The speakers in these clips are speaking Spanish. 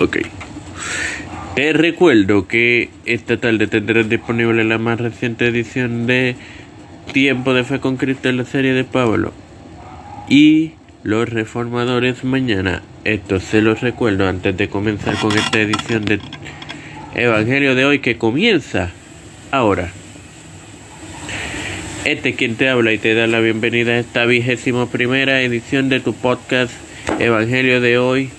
Ok. Te recuerdo que esta tarde tendrás disponible la más reciente edición de Tiempo de Fe con Cristo en la serie de Pablo. Y los reformadores mañana. Esto se los recuerdo antes de comenzar con esta edición de Evangelio de hoy que comienza ahora. Este es quien te habla y te da la bienvenida a esta vigésima primera edición de tu podcast Evangelio de hoy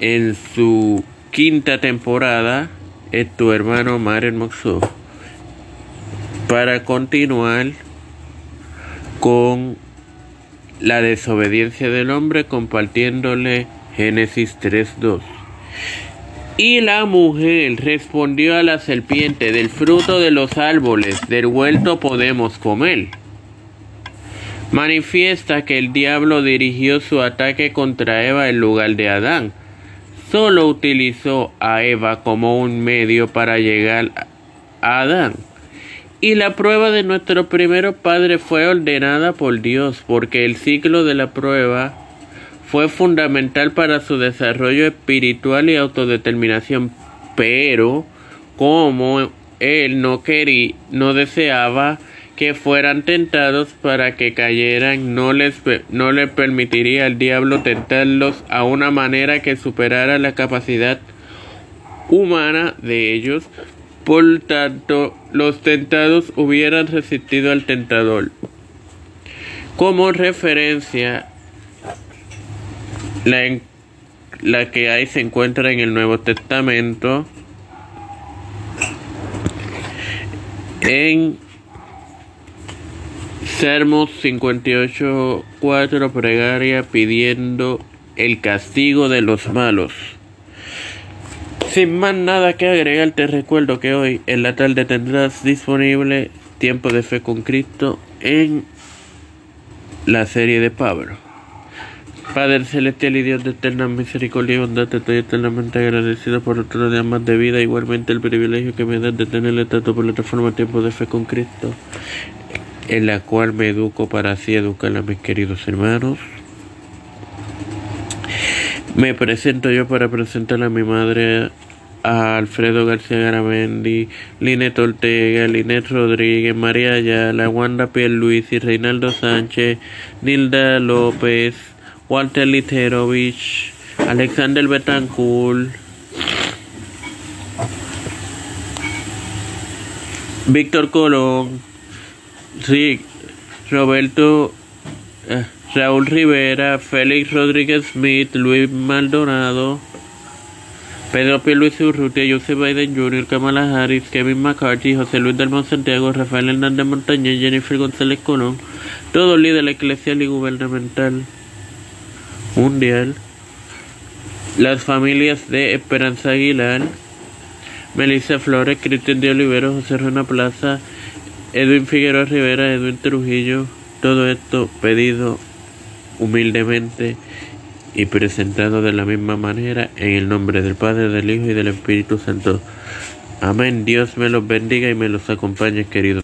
en su quinta temporada es tu hermano Maren Moxo para continuar con la desobediencia del hombre compartiéndole Génesis 3.2. Y la mujer respondió a la serpiente, del fruto de los árboles del huerto podemos comer. Manifiesta que el diablo dirigió su ataque contra Eva en lugar de Adán solo utilizó a Eva como un medio para llegar a Adán. Y la prueba de nuestro primer padre fue ordenada por Dios, porque el ciclo de la prueba fue fundamental para su desarrollo espiritual y autodeterminación. Pero como él no quería, no deseaba que fueran tentados para que cayeran, no les, no permitiría al diablo tentarlos a una manera que superara la capacidad humana de ellos. Por tanto, los tentados hubieran resistido al tentador. Como referencia, la, la que hay se encuentra en el Nuevo Testamento, en Salmos 58.4 pregaria pidiendo el castigo de los malos. Sin más nada que agregar, te recuerdo que hoy en la tarde tendrás disponible Tiempo de Fe con Cristo en la serie de Pablo. Padre celestial y Dios de eterna misericordia y te estoy eternamente agradecido por otro día más de vida, igualmente el privilegio que me das de tener por la reforma Tiempo de Fe con Cristo en la cual me educo para así educar a mis queridos hermanos. Me presento yo para presentar a mi madre, a Alfredo García Garamendi, Linet Ortega, Linet Rodríguez, María Ayala, Wanda y Reinaldo Sánchez, Nilda López, Walter Literovich, Alexander Betancourt, Víctor Colón, Sí, Roberto, eh, Raúl Rivera, Félix Rodríguez Smith, Luis Maldonado, Pedro P. Luis Urrutia, Joseph Biden Jr., Kamala Harris, Kevin McCarthy, José Luis del Santiago, Rafael Hernández Montañez, Jennifer González Colón, todos líderes eclesial y gubernamental mundial, las familias de Esperanza Aguilar, Melissa Flores, Cristian de Olivero, José Rona Plaza, Edwin Figueroa Rivera, Edwin Trujillo, todo esto pedido humildemente y presentado de la misma manera en el nombre del Padre, del Hijo y del Espíritu Santo. Amén. Dios me los bendiga y me los acompañe, queridos.